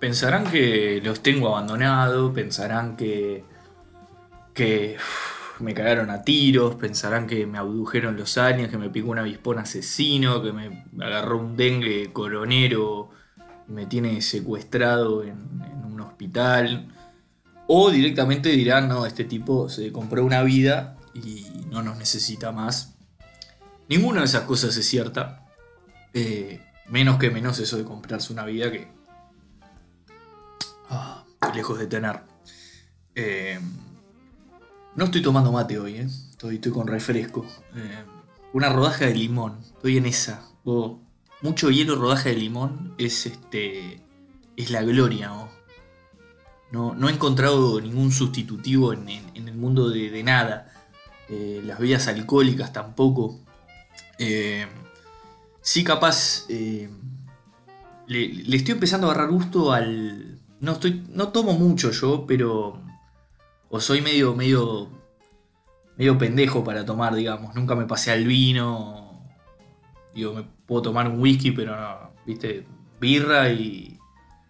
pensarán que los tengo abandonado, pensarán que, que me cagaron a tiros, pensarán que me abdujeron los años, que me picó un avispón asesino, que me agarró un dengue coronero y me tiene secuestrado en, en un hospital. O directamente dirán, no, este tipo se compró una vida y no nos necesita más. Ninguna de esas cosas es cierta. Eh, menos que menos eso de comprarse una vida que... estoy lejos de tener. Eh, no estoy tomando mate hoy, ¿eh? estoy, con refresco. Eh, una rodaja de limón, estoy en esa. Oh, mucho hielo, rodaja de limón es este es la gloria. No, no he encontrado ningún sustitutivo en, en- el mundo de, nada. Eh, las bebidas alcohólicas tampoco. Eh, sí, capaz. le, le estoy empezando a agarrar gusto al. No estoy. No tomo mucho yo, pero. O soy medio. medio. medio pendejo para tomar, digamos. Nunca me pasé al vino. Digo, me puedo tomar un whisky, pero no. ¿Viste? Birra y.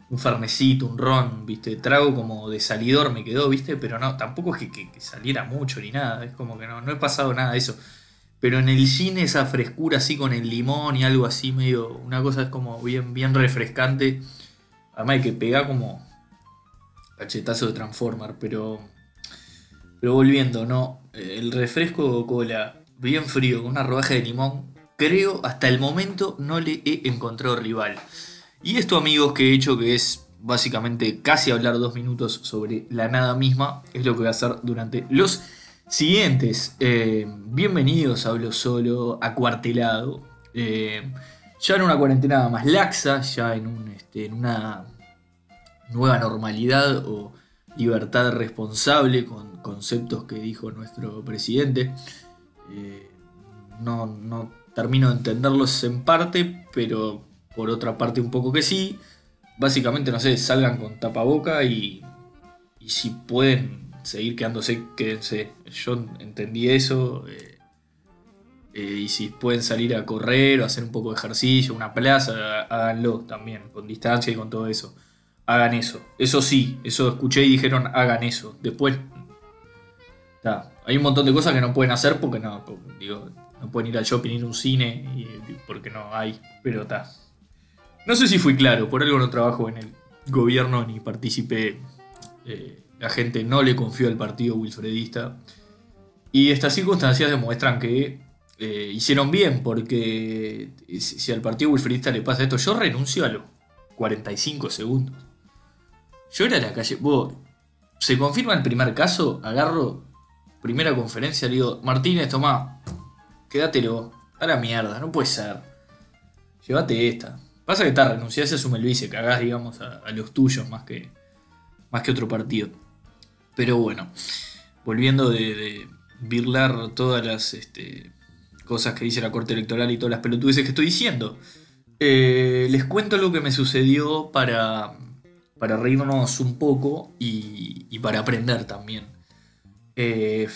Un fernecito, un ron, ¿viste? Trago como de salidor me quedó, ¿viste? Pero no, tampoco es que saliera mucho ni nada. Es como que no, no he pasado nada de eso. Pero en el gin esa frescura así con el limón y algo así medio... Una cosa es como bien, bien refrescante. Además hay que pegar como cachetazo de Transformer, pero... Pero volviendo, ¿no? Eh, El refresco cola bien frío con una rodaja de limón, creo hasta el momento no le he encontrado rival. Y esto amigos que he hecho que es básicamente casi hablar dos minutos sobre la nada misma, es lo que voy a hacer durante los siguientes. Eh, bienvenidos a Hablo Solo, acuartelado. Eh, ya en una cuarentena más laxa, ya este, en una nueva normalidad o libertad responsable con conceptos que dijo nuestro presidente. Eh, no, no termino de entenderlos en parte, pero por otra parte un poco que sí. Básicamente, no sé, salgan con tapaboca y, y si pueden seguir quedándose, quédense. Yo entendí eso. eh, eh, y si pueden salir a correr o hacer un poco de ejercicio, una plaza, háganlo también, con distancia y con todo eso. Hagan eso. Eso sí, eso escuché y dijeron hagan eso. Después, hay un montón de cosas que no pueden hacer porque no, digo, no pueden ir al shopping, ir a un cine, porque no hay. Pero está. No sé si fui claro, por algo no trabajo en el gobierno ni participé. eh, la gente no le confió al partido wilfredista. Y estas circunstancias demuestran que eh, hicieron bien, porque si, al partido wilfredista le pasa esto, yo renuncio a los 45 segundos. Yo era a la calle. Vos, se confirma el primer caso, agarro primera conferencia, le digo, Martínez, tomá, quédatelo, a la mierda, no puede ser. Llévate esta. Pasa que está, renunciás, asume el vice, cagás, digamos, a, a los tuyos más que, más que otro partido. Pero bueno, volviendo de, de birlar todas las este, cosas que dice la Corte Electoral y todas las pelotudeces que estoy diciendo. Eh, les cuento lo que me sucedió para, para reírnos un poco y, y para aprender también. Eh,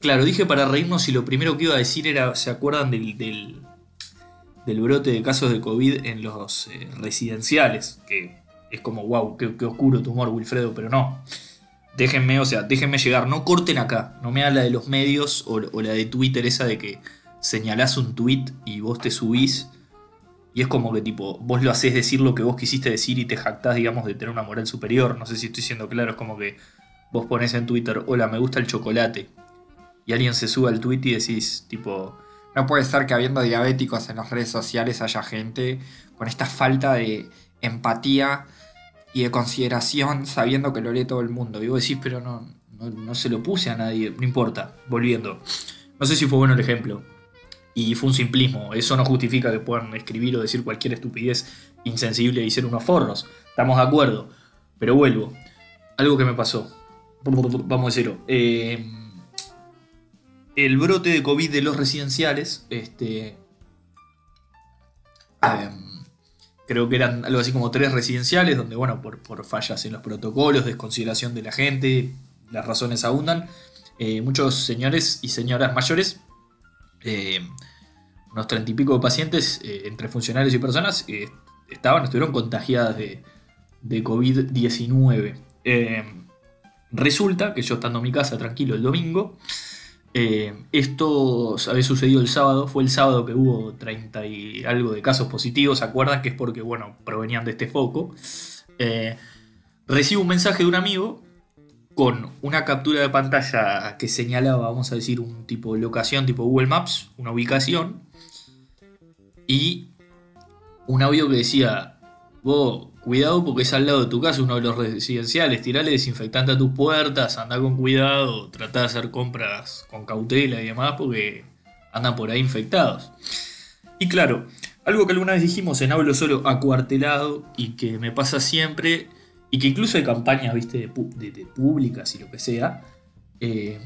claro, dije para reírnos y lo primero que iba a decir era, ¿se acuerdan del, del, del brote de casos de COVID en los eh, residenciales? Que es como, wow, qué, qué oscuro tu humor, Wilfredo, pero no. Déjenme, o sea, déjenme llegar, no corten acá, no me habla de los medios o, o la de Twitter esa de que señalás un tweet y vos te subís y es como que tipo, vos lo haces decir lo que vos quisiste decir y te jactás, digamos, de tener una moral superior. No sé si estoy siendo claro, es como que vos pones en Twitter, hola, me gusta el chocolate. Y alguien se sube al tweet y decís, tipo, No puede ser que habiendo diabéticos en las redes sociales haya gente con esta falta de empatía y de consideración sabiendo que lo lee todo el mundo. y vos decís, pero no, no, no se lo puse a nadie, no importa, volviendo. No sé si fue bueno el ejemplo. Y fue un simplismo, eso no justifica que puedan escribir o decir cualquier estupidez insensible y ser unos forros. Estamos de acuerdo. Pero vuelvo. Algo que me pasó. Vamos a decirlo. Eh, el brote de COVID de los residenciales, este, em, creo que eran algo así como tres residenciales, donde, bueno, por, fallas en los protocolos, desconsideración de la gente, las razones abundan, eh, muchos señores y señoras mayores, eh, unos treinta y pico de pacientes, eh, entre funcionarios y personas, estaban, estuvieron contagiadas de, de COVID-19. Eh, resulta que yo estando en mi casa tranquilo el domingo, eh, esto había sucedido el sábado, fue el sábado que hubo 30 y algo de casos positivos, ¿se acuerdan? Que es porque, bueno, provenían de este foco. Eh, recibo un mensaje de un amigo con una captura de pantalla que señalaba, vamos a decir, un tipo de locación, tipo Google Maps, una ubicación, y un audio que decía, vos, cuidado porque es al lado de tu casa, uno de los residenciales, tirale desinfectante a tus puertas, anda con cuidado, trata de hacer compras con cautela y demás porque andan por ahí infectados. Y claro, algo que alguna vez dijimos en Hablo Solo acuartelado y que me pasa siempre, y que incluso hay campañas, viste, de, públicas y lo que sea, eh,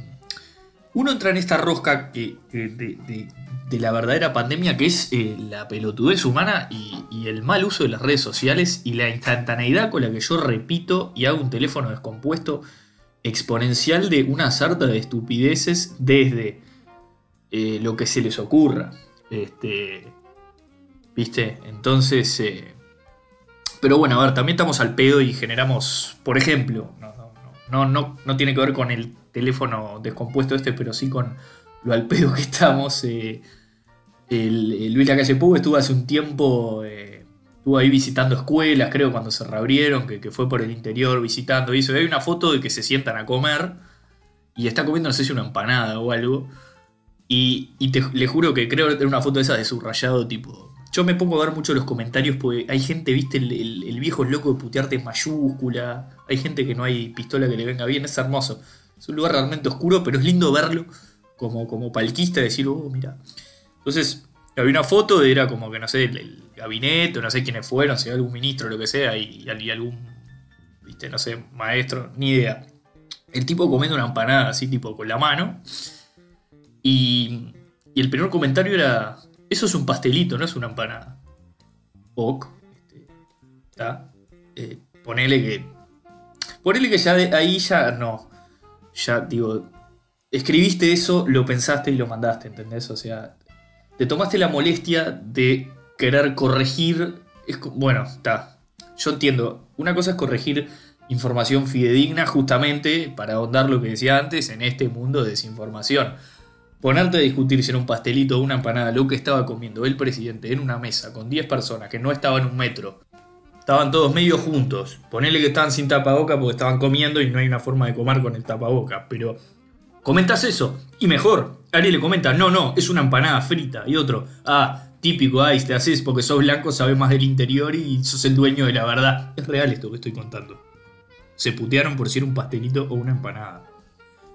uno entra en esta rosca que, de, la verdadera pandemia, que es eh, la pelotudez humana y, el mal uso de las redes sociales y la instantaneidad con la que yo repito y hago un teléfono descompuesto exponencial de una sarta de estupideces desde eh, lo que se les ocurra. Este, ¿Viste? Entonces... Eh, pero bueno, a ver, también estamos al pedo y generamos, por ejemplo, no, no, no, no tiene que ver con el teléfono descompuesto este, pero sí con lo al pedo que estamos. Eh, el, Luis Lacalle Pou estuvo hace un tiempo, eh, estuvo ahí visitando escuelas, creo, cuando se reabrieron, que, fue por el interior visitando. Hizo, hay una foto de que se sientan a comer y está comiendo, no sé si una empanada o algo. Y, te, le juro que creo que era una foto de esa de subrayado, tipo. Yo me pongo a ver mucho los comentarios porque hay gente, viste, el, el viejo loco de putearte en mayúscula. Hay gente que no hay pistola que le venga bien, es hermoso. Es un lugar realmente oscuro, pero es lindo verlo como, como palquista, decir, oh, mira. Entonces, había una foto, era como que, no sé, el, gabinete, no sé quiénes fueron, si algún ministro lo que sea, y, algún, viste, no sé, maestro, ni idea. El tipo comiendo una empanada así, tipo, con la mano. Y, y el primer comentario era, eso es un pastelito, no es una empanada. Ok, este. Eh, ponele que... Ponele que ya de ahí ya no ya digo, escribiste eso, lo pensaste y lo mandaste, ¿entendés? O sea, te tomaste la molestia de querer corregir. bueno, está. Yo entiendo. Una cosa es corregir información fidedigna justamente para ahondar lo que decía antes en este mundo de desinformación. Ponerte a discutir si era un pastelito o una empanada lo que estaba comiendo el presidente en una mesa con 10 personas que no estaban un metro Estaban todos medio juntos. Ponele que estaban sin tapaboca porque estaban comiendo y no hay una forma de comer con el tapaboca. Pero comentas eso. Y mejor, Ariel le comenta, no, no, es una empanada frita. Y otro, ah, típico, ay, te haces porque sos blanco, sabes más del interior y sos el dueño de la verdad. Es real esto que estoy contando. Se putearon por si era un pastelito o una empanada.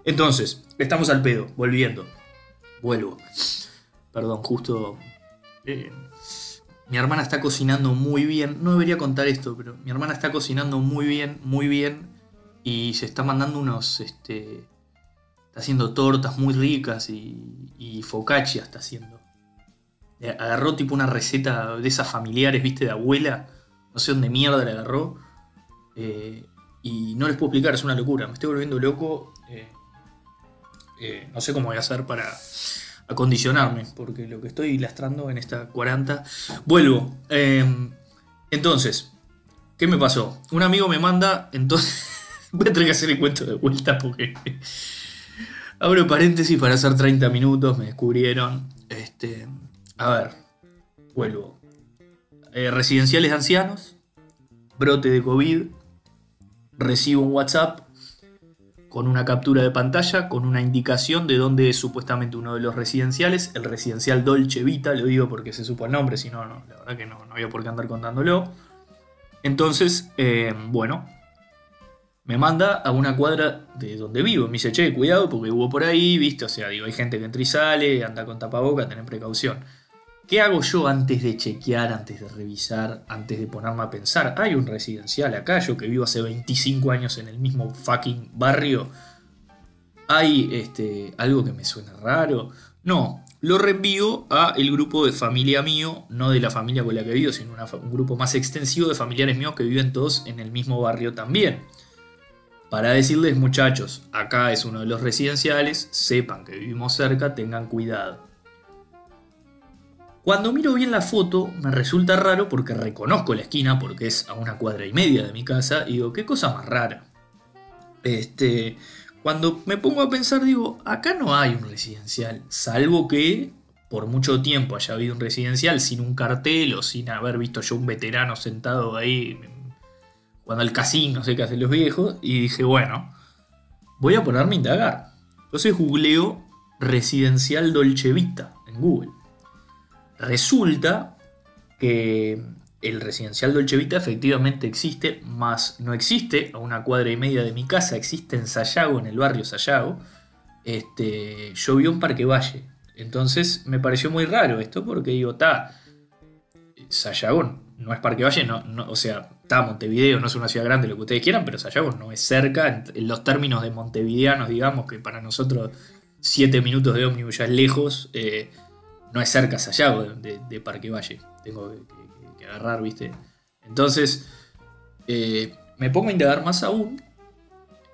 Entonces, estamos al pedo, volviendo. Vuelvo. Perdón, justo... Eh, mi hermana está cocinando muy bien. No debería contar esto, pero mi hermana está cocinando muy bien, muy bien. Y se está mandando unos. Este, está haciendo tortas muy ricas y, y focaccia está haciendo. Eh, agarró tipo una receta de esas familiares, viste, de abuela. No sé dónde mierda la agarró. Eh, y no les puedo explicar, es una locura. Me estoy volviendo loco. Eh, no sé cómo voy a hacer para acondicionarme, porque lo que estoy lastrando en esta 40. Vuelvo. Entonces, ¿qué me pasó? Un amigo me manda, entonces. Voy a tener que hacer el cuento de vuelta porque. Abro paréntesis para hacer 30 minutos, me descubrieron. Este, a ver, vuelvo. Eh, residenciales de ancianos, brote de COVID, recibo un WhatsApp con una captura de pantalla, con una indicación de dónde es supuestamente uno de los residenciales, el residencial Dolce Vita, lo digo porque se supo el nombre, si no, la verdad que no, no había por qué andar contándolo. Entonces, eh, bueno, me manda a una cuadra de donde vivo. Me dice, che, cuidado porque hubo por ahí, viste, o sea, digo, hay gente que entra y sale, anda con tapaboca, ten precaución. ¿Qué hago yo antes de chequear, antes de revisar, antes de ponerme a pensar? Hay un residencial acá, yo que vivo hace 25 años en el mismo fucking barrio. ¿Hay este, algo que me suena raro? No, lo reenvío a el grupo de familia mío, no de la familia con la que vivo, sino un grupo más extensivo de familiares míos que viven todos en el mismo barrio también. Para decirles muchachos, acá es uno de los residenciales, sepan que vivimos cerca, tengan cuidado. Cuando miro bien la foto, me resulta raro porque reconozco la esquina, porque es a una cuadra y media de mi casa, y digo, qué cosa más rara. Este, cuando me pongo a pensar, digo, acá no hay un residencial, salvo que por mucho tiempo haya habido un residencial sin un cartel o sin haber visto yo un veterano sentado ahí jugando al casino, no sé qué hacen los viejos, y dije, bueno, voy a ponerme a indagar. Entonces googleo residencial Dolce Vita en Google. Resulta que el residencial Dolce Vita efectivamente existe, más no existe a una cuadra y media de mi casa, existe en Sayago, en el barrio Sayago. Este, yo vi un Parque Valle. Entonces me pareció muy raro esto porque digo, está, Sayago no es Parque Valle, no, o sea, está Montevideo, no es una ciudad grande, lo que ustedes quieran, pero Sayago no es cerca, en, los términos de montevideanos, digamos, que para nosotros 7 minutos de ómnibus ya es lejos. Eh, no es cerca Sayago de, Parque Valle. Tengo que, agarrar, ¿viste? Entonces, eh, me pongo a indagar más aún.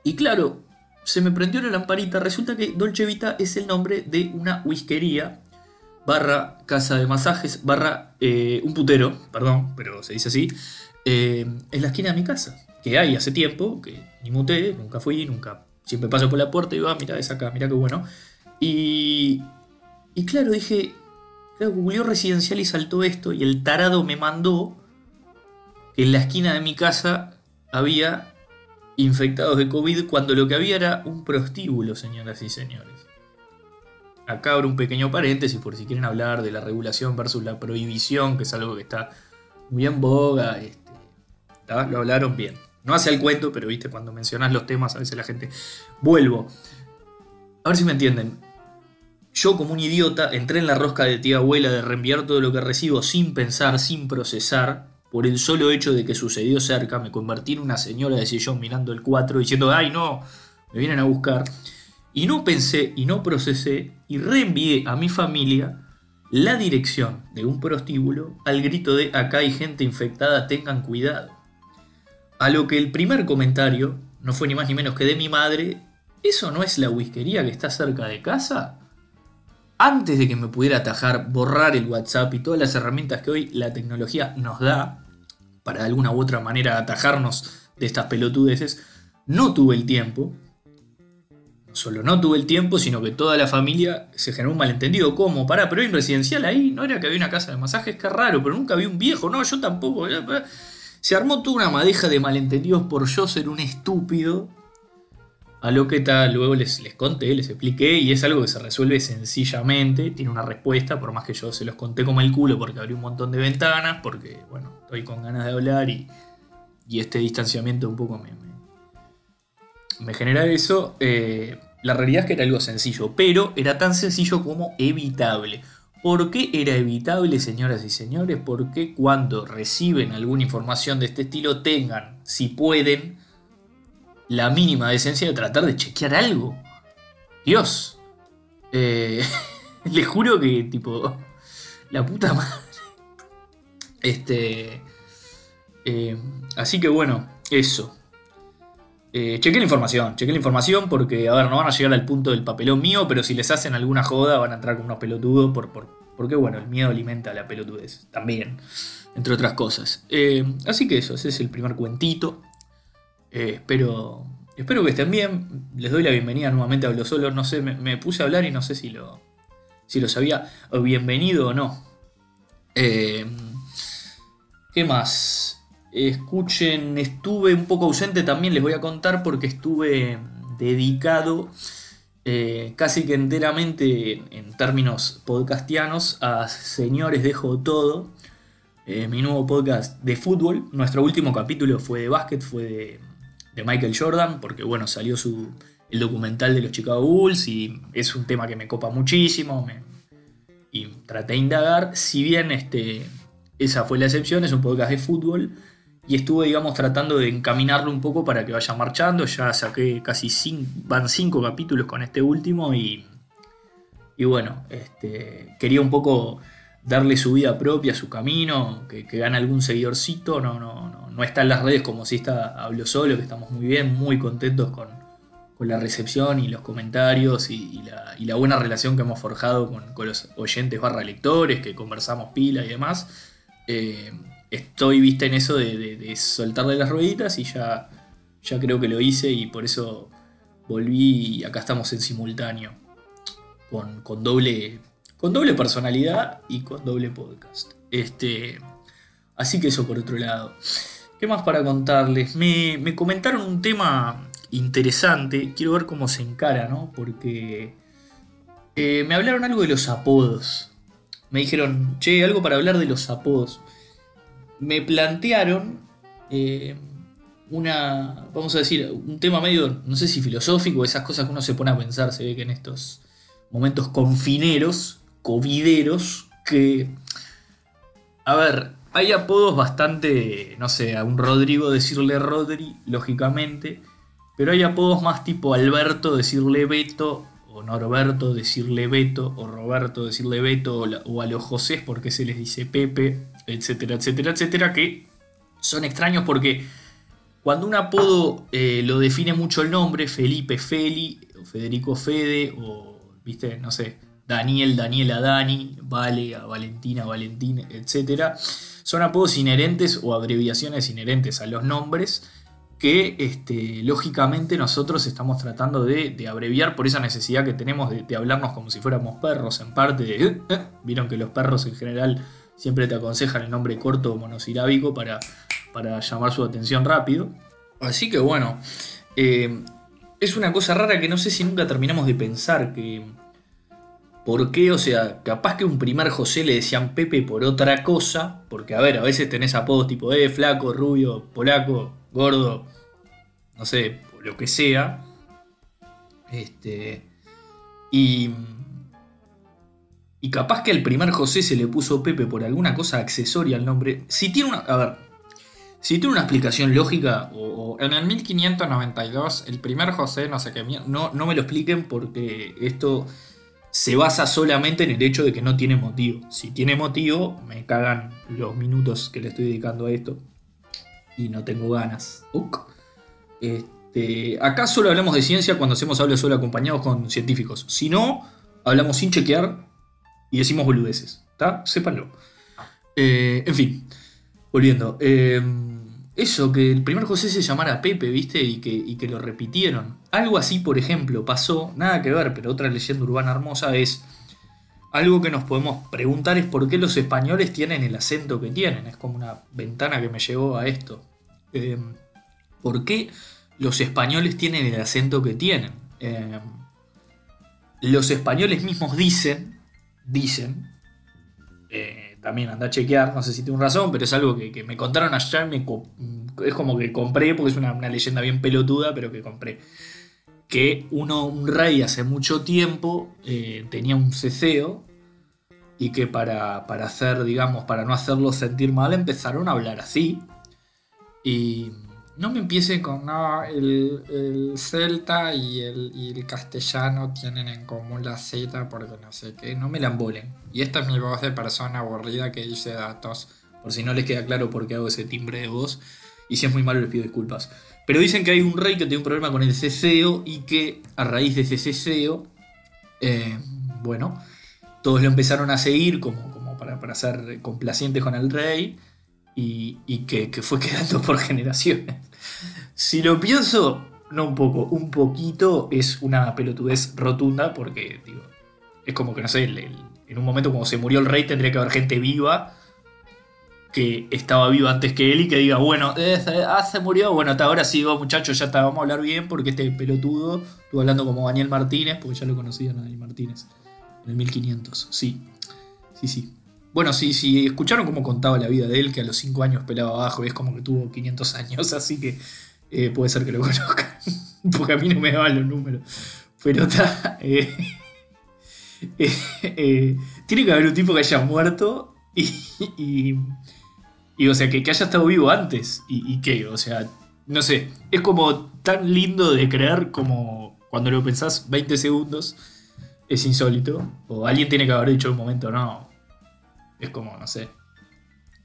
Y claro, se me prendió la lamparita. Resulta que Dolce Vita es el nombre de una whiskería, barra casa de masajes, barra eh, un putero, perdón, pero se dice así, eh, en la esquina de mi casa. Que hay hace tiempo, que ni muté, nunca fui, nunca. Siempre paso por la puerta y digo, ah, mira, es acá, mira qué bueno. Y, y claro, dije, Claro, googleó residencial y saltó esto y el tarado me mandó que en la esquina de mi casa había infectados de COVID cuando lo que había era un prostíbulo, señoras y señores. Acá abro un pequeño paréntesis por si quieren hablar de la regulación versus la prohibición, que es algo que está muy en boga. Este, lo hablaron bien. No hace el cuento, pero viste, cuando mencionas los temas a veces la gente... Vuelvo. A ver si me entienden. Yo como un idiota entré en la rosca de tía abuela de reenviar todo lo que recibo sin pensar, sin procesar, por el solo hecho de que sucedió cerca, me convertí en una señora de sillón mirando el 4 diciendo, ay no, me vienen a buscar. Y no pensé y no procesé y reenvié a mi familia la dirección de un prostíbulo al grito de acá hay gente infectada, tengan cuidado. A lo que el primer comentario no fue ni más ni menos que de mi madre, ¿eso no es la whiskería que está cerca de casa? antes de que me pudiera atajar, borrar el WhatsApp y todas las herramientas que hoy la tecnología nos da para de alguna u otra manera atajarnos de estas pelotudeces, no tuve el tiempo. Solo no tuve el tiempo, sino que toda la familia se generó un malentendido. ¿Cómo? Pará, pero un residencial ahí. No era que había una casa de masajes, qué raro, pero nunca vi un viejo. No, yo tampoco. Se armó toda una madeja de malentendidos por yo ser un estúpido a lo que tal, luego les, les conté, les expliqué y es algo que se resuelve sencillamente, tiene una respuesta, por más que yo se los conté como el culo porque abrí un montón de ventanas, porque bueno, estoy con ganas de hablar y, este distanciamiento un poco me, me, genera eso. Eh, la realidad es que era algo sencillo, pero era tan sencillo como evitable. ¿Por qué era evitable, señoras y señores? Porque cuando reciben alguna información de este estilo tengan, si pueden, la mínima decencia de tratar de chequear algo. Dios. Eh, le juro que, tipo, la puta madre. Este. Eh, así que bueno, eso. Eh, la información, chequé la información porque, a ver, no van a llegar al punto del papelón mío, pero si les hacen alguna joda van a entrar con unos pelotudos por, por, porque, bueno, el miedo alimenta la pelotudez también, entre otras cosas. Eh, así que eso, ese es el primer cuentito. Eh, espero, espero que estén bien. Les doy la bienvenida nuevamente a Hablo Solo. No sé, me, puse a hablar y no sé si lo, si lo sabía. Bienvenido o no. Eh, ¿Qué más? Escuchen, estuve un poco ausente también, les voy a contar porque estuve dedicado eh, casi que enteramente en términos podcastianos a Señores Dejo Todo, mi nuevo podcast de fútbol. Nuestro último capítulo fue de básquet, fue de de Michael Jordan, porque bueno, salió su, el documental de los Chicago Bulls y es un tema que me copa muchísimo y traté de indagar, si bien este, esa fue la excepción, es un podcast de fútbol y estuve, digamos, tratando de encaminarlo un poco para que vaya marchando, ya saqué casi cinco, van cinco capítulos con este último y, y bueno, este, quería un poco darle su vida propia, su camino, que, gane algún seguidorcito, no, no, no, no está en las redes como si está Hablo Solo, que estamos muy bien, muy contentos con, con la recepción y los comentarios y, la, buena relación que hemos forjado con, los oyentes barra lectores, que conversamos pila y demás. Eh, estoy, viste, en eso de, soltarle las rueditas y ya, ya creo que lo hice y por eso volví y acá estamos en simultáneo. Con, doble, con doble personalidad y con doble podcast. Este, así que eso por otro lado. ¿Qué más para contarles? Me, me comentaron un tema interesante. Quiero ver cómo se encara, ¿no? Porque eh, me hablaron algo de los apodos. Me dijeron, che, algo para hablar de los apodos. Me plantearon eh, una, vamos a decir, un tema medio, no sé si filosófico, esas cosas que uno se pone a pensar, se ve que en estos momentos confineros, covideros, que, a ver, hay apodos bastante, no sé, a un Rodrigo decirle Rodri, lógicamente, pero hay apodos más tipo Alberto decirle Beto, o Norberto decirle Beto, o Roberto decirle Beto, o, a los José porque se les dice Pepe, etcétera, etcétera, etcétera, que son extraños porque cuando un apodo eh, lo define mucho el nombre, Felipe Feli, o Federico Fede, o, viste, no sé, Daniel, Daniela Dani, Vale, a Valentina, Valentín, etcétera, son apodos inherentes o abreviaciones inherentes a los nombres que este, lógicamente nosotros estamos tratando de, abreviar por esa necesidad que tenemos de, hablarnos como si fuéramos perros, en parte de... Eh, eh, vieron que los perros en general siempre te aconsejan el nombre corto o monosilábico para, para llamar su atención rápido. Así que bueno, eh, es una cosa rara que no sé si nunca terminamos de pensar que... ¿Por qué? O sea, capaz que un primer José le decían Pepe por otra cosa, porque a ver, a veces tenés apodos tipo, eh, flaco, rubio, polaco, gordo, no sé, lo que sea. Este. Y. Y capaz que al primer José se le puso Pepe por alguna cosa accesoria al nombre. Si tiene una. A ver. Si tiene una explicación lógica, o, en el 1592, el primer José, no sé qué, no, no me lo expliquen porque esto se basa solamente en el hecho de que no tiene motivo. Si tiene motivo, me cagan los minutos que le estoy dedicando a esto y no tengo ganas. Este, acá solo hablamos de ciencia cuando hacemos hablo solo acompañados con científicos. Si no, hablamos sin chequear y decimos boludeces. ¿Está? Sépanlo. Eh, en fin, volviendo. Eh, eso, que el primer José se llamara Pepe, ¿viste? Y que, lo repitieron. Algo así, por ejemplo, pasó, nada que ver, pero otra leyenda urbana hermosa es algo que nos podemos preguntar es por qué los españoles tienen el acento que tienen. Es como una ventana que me llevó a esto. Em, ¿Por qué los españoles tienen el acento que tienen? Em, los españoles mismos dicen, dicen, eh, también anda a chequear, no sé si tengo razón, pero es algo que, me contaron allá y es como que compré, porque es una, una leyenda bien pelotuda, pero que compré que uno, un rey hace mucho tiempo eh, tenía un ceseo y que para, hacer, digamos, para no hacerlo sentir mal, empezaron a hablar así. Y no me empiecen con, no, el, celta y el, castellano tienen en común la Z porque no sé qué, no me la embolen. Y esta es mi voz de persona aburrida que dice datos, por si no les queda claro por qué hago ese timbre de voz. Y si es muy malo les pido disculpas. Pero dicen que hay un rey que tiene un problema con el ceseo y que a raíz de ese ceseo, eh, bueno, todos lo empezaron a seguir como, como para, para ser complacientes con el rey y, que, fue quedando por generaciones. Si lo pienso, no un poco, un poquito es una pelotudez rotunda porque, digo, es como que, no sé, en un momento como se murió el rey tendría que haber gente viva que estaba vivo antes que él y que diga, bueno, eh, ah, se murió, bueno, hasta ahora sí, muchachos, ya está, vamos a hablar bien porque este pelotudo estuvo hablando como Daniel Martínez, porque ya lo conocían a Daniel Martínez, en el 1500, sí, sí, sí. Bueno, sí, sí, escucharon cómo contaba la vida de él, que a los 5 años pelaba abajo y es como que tuvo 500 años, así que eh, puede ser que lo conozcan, porque a mí no me daban los números. Pero está... Eh, tiene que haber un tipo que haya muerto y y o sea, que, que haya estado vivo antes. Y, y que, o sea, no sé. Es como tan lindo de creer como cuando lo pensás 20 segundos. Es insólito. O alguien tiene que haber dicho en un momento, no. Es como, no sé.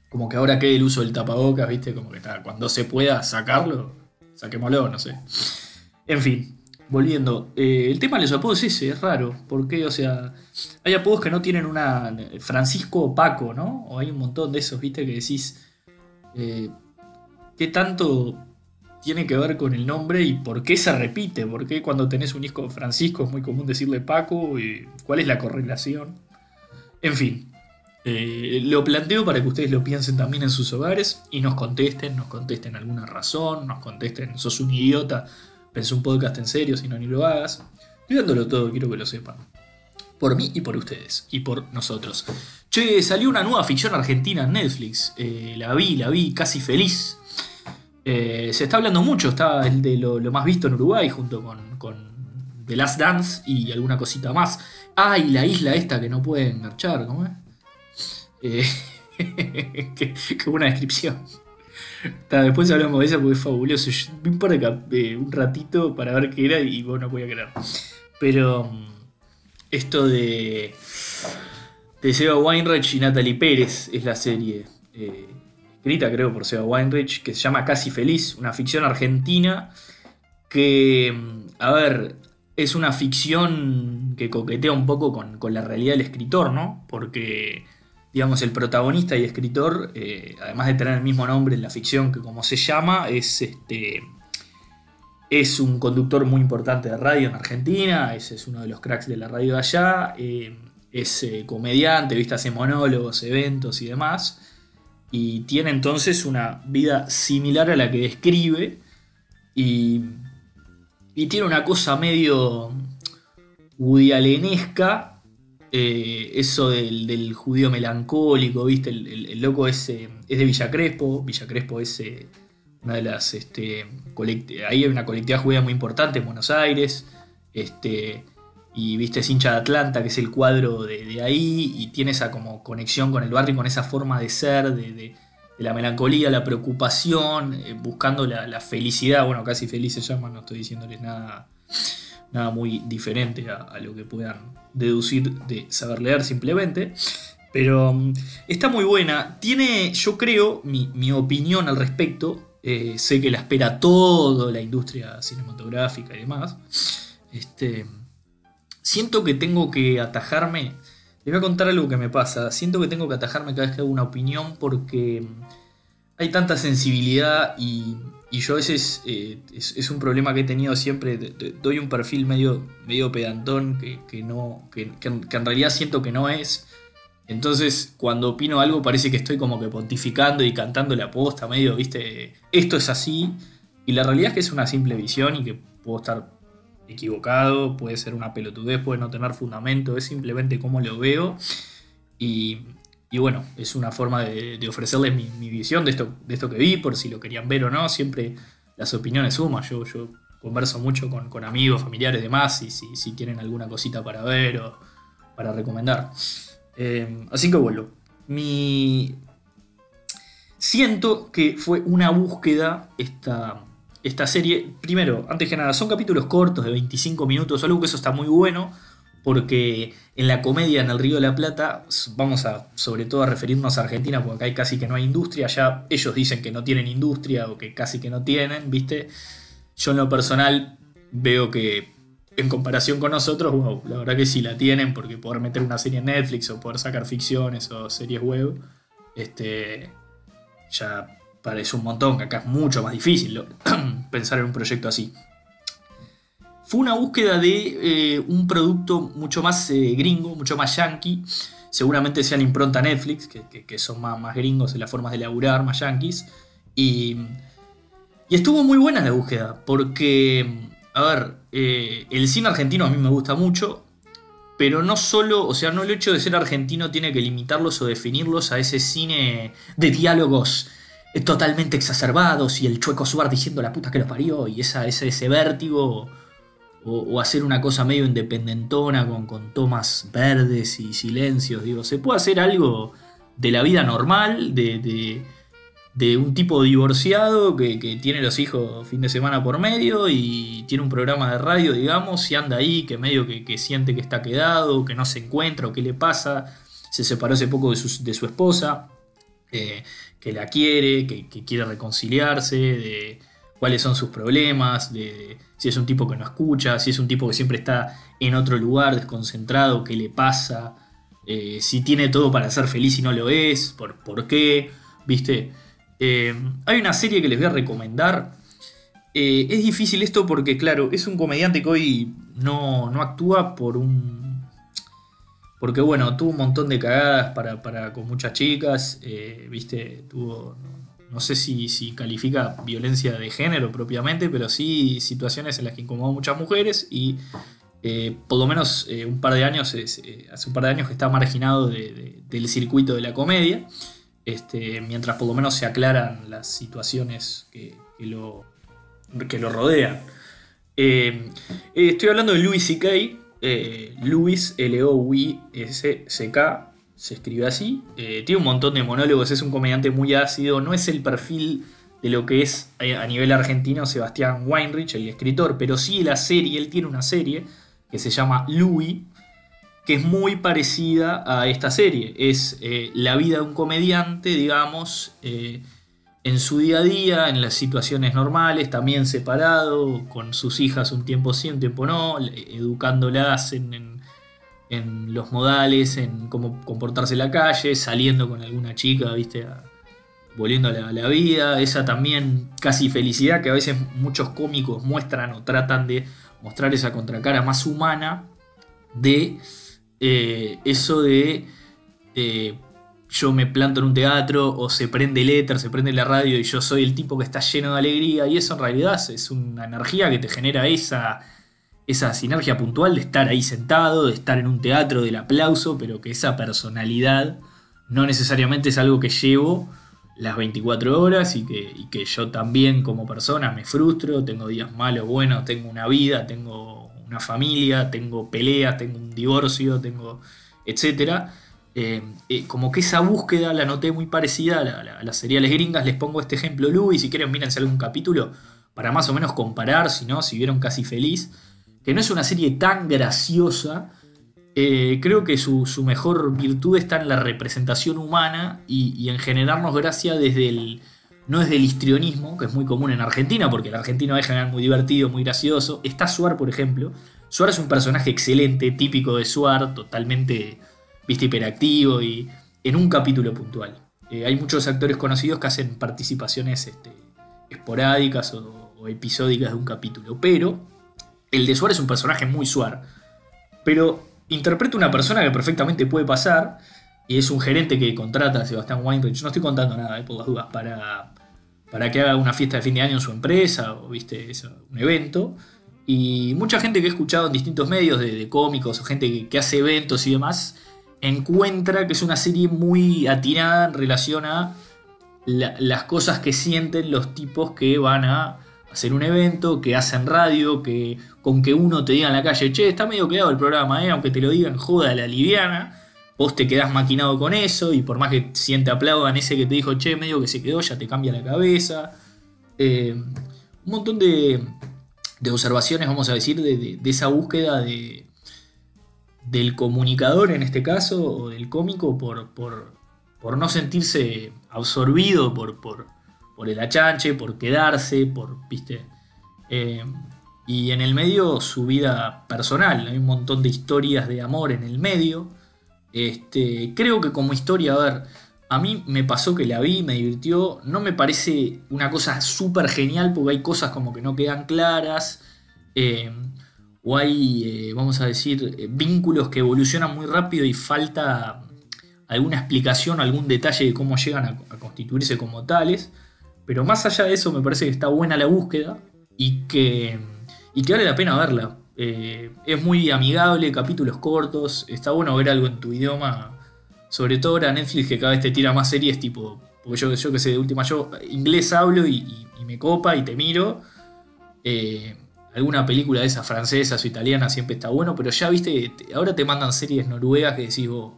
Como que ahora quede el uso del tapabocas, ¿viste? Como que está, cuando se pueda sacarlo, saquémoslo, no sé. En fin, volviendo. eh, el tema de los apodos es ese, es raro. Porque, o sea, hay apodos que no tienen una. Francisco o Paco, ¿no? O hay un montón de esos, viste, que decís. eh, ¿Qué tanto tiene que ver con el nombre y por qué se repite? ¿Por qué cuando tenés un hijo Francisco es muy común decirle Paco? y ¿Cuál es la correlación? En fin, eh, lo planteo para que ustedes lo piensen también en sus hogares y nos contesten, nos contesten alguna razón, nos contesten, sos un idiota, pensé un podcast en serio, si no ni lo hagas. Estoy dándolo todo, quiero que lo sepan. Por mí y por ustedes, y por nosotros. Che, salió una nueva ficción argentina en Netflix. Eh, la vi, la vi, casi feliz. Eh, se está hablando mucho, está el de lo, más visto en Uruguay junto con, con The Last Dance y alguna cosita más. Ah, y la isla esta que no pueden marchar, ¿cómo es? Eh, qué, buena descripción. Ta, después hablamos de esa porque es fabuloso. Yo vi un par de un ratito para ver qué era y vos no podía creer. Pero mm, esto de, de Seba Weinreich y Natalie Pérez es la serie. eh, escrita creo por Seba Weinreich, que se llama Casi Feliz, una ficción argentina que, mm, a ver, es una ficción que coquetea un poco con, con la realidad del escritor, ¿no? Porque, digamos, el protagonista y escritor, eh, además de tener el mismo nombre en la ficción que como se llama, es este... Es un conductor muy importante de radio en Argentina, ese es uno de los cracks de la radio de allá, eh, es eh, comediante, viste, hace monólogos, eventos y demás, y tiene entonces una vida similar a la que describe, y, y tiene una cosa medio Woody eh, eso del, judío melancólico, ¿viste? El, el- loco es, es de Villa Crespo, Villa Crespo es eh, una de las, este, ahí hay una colectividad judía muy importante en Buenos Aires, este, y viste, es hincha de Atlanta, que es el cuadro de, ahí, y tiene esa como conexión con el barrio, con esa forma de ser, de, la melancolía, la preocupación, eh, buscando la, la felicidad, bueno, casi feliz se llama, no estoy diciéndoles nada, nada muy diferente a, lo que puedan deducir de saber leer simplemente. Pero mm, está muy buena. Tiene, yo creo, mi, mi opinión al respecto. eh, sé que la espera toda la industria cinematográfica y demás. Este, siento que tengo que atajarme. Les voy a contar algo que me pasa. Siento que tengo que atajarme cada vez que hago una opinión porque mm, hay tanta sensibilidad y, y yo a veces eh, es, es un problema que he tenido siempre. doy un perfil medio, medio pedantón que, que no, que, que en, que en realidad siento que no es. Entonces, cuando opino algo, parece que estoy como que pontificando y cantando la posta, medio, viste, esto es así. Y la realidad es que es una simple visión y que puedo estar equivocado, puede ser una pelotudez, puede no tener fundamento, es simplemente cómo lo veo. Y, y bueno, es una forma de, ofrecerles mi, visión de esto, de esto que vi, por si lo querían ver o no. Siempre las opiniones suman. Yo, yo converso mucho con, con amigos, familiares demás, y si, si tienen alguna cosita para ver o para recomendar. Eh, así que bueno, mi... Siento que fue una búsqueda esta, esta serie. Primero, antes que nada, son capítulos cortos de 25 minutos, algo que eso está muy bueno, porque en la comedia en el Río de la Plata, vamos a sobre todo a referirnos a Argentina, porque acá hay casi que no hay industria, ya ellos dicen que no tienen industria o que casi que no tienen, ¿viste? Yo en lo personal veo que en comparación con nosotros, wow, la verdad que sí la tienen, porque poder meter una serie en Netflix o poder sacar ficciones o series web, este, ya parece un montón, que acá es mucho más difícil pensar en un proyecto así. Fue una búsqueda de eh, un producto mucho más eh, gringo, mucho más yankee. Seguramente sea la impronta Netflix, que, que- son más, gringos en las formas de laburar, más yankees. Y, y estuvo muy buena la búsqueda, porque, a ver, eh, el cine argentino a mí me gusta mucho, pero no solo, o sea, no el hecho de ser argentino tiene que limitarlos o definirlos a ese cine de diálogos totalmente exacerbados y el chueco suar diciendo la puta que lo parió y esa, ese vértigo o, hacer una cosa medio independentona con, con tomas verdes y silencios. Digo, se puede hacer algo de la vida normal, de, de, de un tipo divorciado que, que tiene los hijos fin de semana por medio y tiene un programa de radio, digamos, y anda ahí, que medio que, que siente que está quedado, que no se encuentra o qué le pasa. Se separó hace poco de su, de su esposa, eh, que la quiere, que, que quiere reconciliarse, de cuáles son sus problemas, si es un tipo que no escucha, si es un tipo que siempre está en otro lugar, desconcentrado, qué le pasa, eh, si tiene todo para ser feliz y no lo es, por, por qué, ¿viste? Eh, hay una serie que les voy a recomendar. Eh, es difícil esto porque, claro, es un comediante que hoy no, no actúa por un... Porque, bueno, tuvo un montón de cagadas para, para con muchas chicas, ¿viste? Tuvo no sé si, si, califica violencia de género propiamente, pero sí situaciones en las que incomodó a muchas mujeres y eh, por lo menos eh, un par de años, eh, hace un par de años que está marginado del circuito de la comedia, este, mientras por lo menos se aclaran las situaciones que, lo, que lo rodean. estoy hablando de Louis C.K., Louis L-O-U-I-S-C-K, se escribe así. Eh, tiene un montón de monólogos, es un comediante muy ácido, no es el perfil de lo que es eh, a nivel argentino Sebastián Weinrich, el escritor, pero sí la serie, él tiene una serie que se llama Louis, que es muy parecida a esta serie. Es eh, la vida de un comediante, digamos, en su día a día, en las situaciones normales, también separado, con sus hijas un tiempo sí, un tiempo no, educándolas en en los modales, en cómo comportarse en la calle, saliendo con alguna chica, viste, volviendo a la, vida, esa también casi felicidad que a veces muchos cómicos muestran o tratan de mostrar esa contracara más humana de eh, eso de eh, yo me planto en un teatro o se prende el éter, se prende la radio y yo soy el tipo que está lleno de alegría. Y eso en realidad es una energía que te genera esa esa sinergia puntual de estar ahí sentado, de estar en un teatro del aplauso, pero que esa personalidad no necesariamente es algo que llevo las 24 horas y que, que yo también como persona me frustro, tengo días malos, buenos, tengo una vida, tengo una familia, tengo peleas, tengo un divorcio, tengo etcétera. Eh, eh, como que esa búsqueda la noté muy parecida a, las seriales gringas. Les pongo este ejemplo, Luis, si quieren mírense algún capítulo para más o menos comparar, si no, si vieron casi feliz que no es una serie tan graciosa, eh, creo que su, mejor virtud está en la representación humana y, en generarnos gracia desde el, no desde el histrionismo, que es muy común en Argentina, porque el argentino es general muy divertido, muy gracioso. Está Suar, por ejemplo. Suar es un personaje excelente, típico de Suar, totalmente viste, hiperactivo y en un capítulo puntual. Eh, hay muchos actores conocidos que hacen participaciones este, esporádicas o, o episódicas de un capítulo, pero el de Suárez es un personaje muy Suar, pero interpreta una persona que perfectamente puede pasar, y es un gerente que contrata a Sebastián Weinreich, no estoy contando nada, eh, por las dudas, para, para que haga una fiesta de fin de año en su empresa, o viste, un evento. Y mucha gente que he escuchado en distintos medios de, cómicos o gente que, hace eventos y demás, encuentra que es una serie muy atinada en relación a las cosas que sienten los tipos que van a hacer un evento, que hacen radio, que con que uno te diga en la calle, che, está medio quedado el programa, eh, aunque te lo digan, joda la liviana, vos te quedás maquinado con eso y por más que siente aplaudan ese que te dijo, che, medio que se quedó, ya te cambia la cabeza. Eh, un montón de, de, observaciones, vamos a decir, de, esa búsqueda de, del comunicador en este caso, o del cómico, por, por, por no sentirse absorbido por, por por el achanche, por quedarse, por, viste. Eh, y en el medio su vida personal, hay un montón de historias de amor en el medio. Este, creo que como historia, a ver, a mí me pasó que la vi, me divirtió, no me parece una cosa súper genial porque hay cosas como que no quedan claras. Eh, o hay, eh, vamos a decir, vínculos que evolucionan muy rápido y falta alguna explicación, algún detalle de cómo llegan a constituirse como tales. Pero más allá de eso, me parece que está buena la búsqueda y que, y que vale la pena verla. Eh, es muy amigable, capítulos cortos, está bueno ver algo en tu idioma. Sobre todo ahora Netflix que cada vez te tira más series tipo, porque yo, yo que sé, de última yo inglés hablo y, me copa y te miro. Eh, alguna película de esas francesas o italianas siempre está bueno, pero ya viste, ahora te mandan series noruegas que decís vos,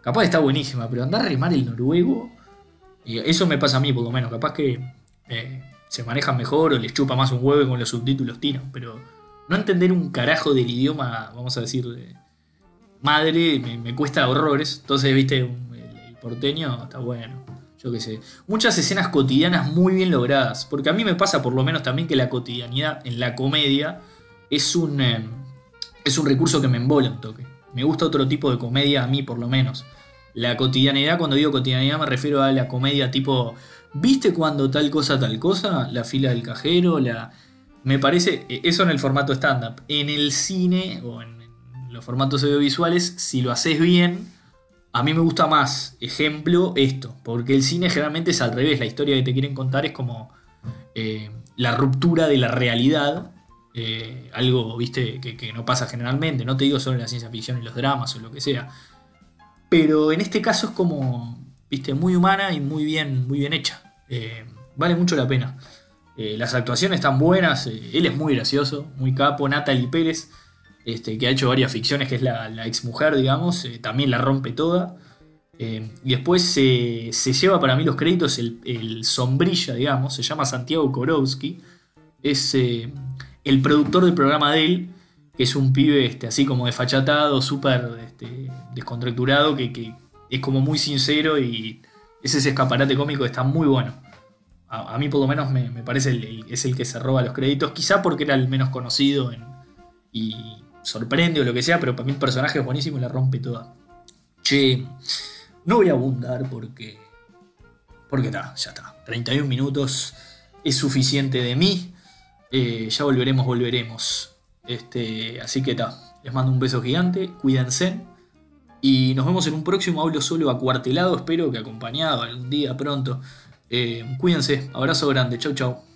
capaz está buenísima, pero andar a remar el noruego y eso me pasa a mí, por lo menos. Capaz que eh, se manejan mejor o les chupa más un huevo con los subtítulos tiros. Pero no entender un carajo del idioma, vamos a decir, madre, me, cuesta horrores. Entonces, viste, el, porteño está bueno. yo qué sé, muchas escenas cotidianas muy bien logradas, porque a mí me pasa por lo menos también que la cotidianidad en la comedia es un, eh, es un recurso que me embola un toque. Me gusta otro tipo de comedia a mí por lo menos. La cotidianidad, cuando digo cotidianidad me refiero a la comedia tipo, ¿viste cuando tal cosa, tal cosa? La fila del cajero, la... Me parece, e, eso en el formato stand-up. En el cine o en los formatos audiovisuales, si lo haces bien, a mí me gusta más, ejemplo, esto, porque el cine generalmente es al revés, la historia que te quieren contar es como eh, la ruptura de la realidad, eh, algo, viste, que, no pasa generalmente, no te digo solo en la ciencia ficción y los dramas o lo que sea, pero en este caso es como, viste, muy humana y muy bien, muy bien hecha, eh, vale mucho la pena. las actuaciones están buenas, él es muy gracioso, muy capo, Natalie Pérez este, que ha hecho varias ficciones, que es la, la ex mujer, digamos, eh, también la rompe toda. Eh, y después se, lleva para mí los créditos el, sombrilla, digamos, se llama Santiago Korowski, es eh, el productor del programa de él, que es un pibe este, así como desfachatado, súper este, descontracturado, que, es como muy sincero y es ese escaparate cómico está muy bueno. A, mí por lo menos me, parece el, es el que se roba los créditos, quizá porque era el menos conocido y, sorprende o lo que sea, pero para mí el personaje es buenísimo y la rompe toda. Che, no voy a abundar porque. Porque está, ya está. 31 minutos es suficiente de mí. Eh, ya volveremos, volveremos. Este, así que está. Les mando un beso gigante. Cuídense. Y nos vemos en un próximo Hablo Solo acuartelado. Espero que acompañado algún día pronto. Eh, cuídense. Abrazo grande. Chau, chau.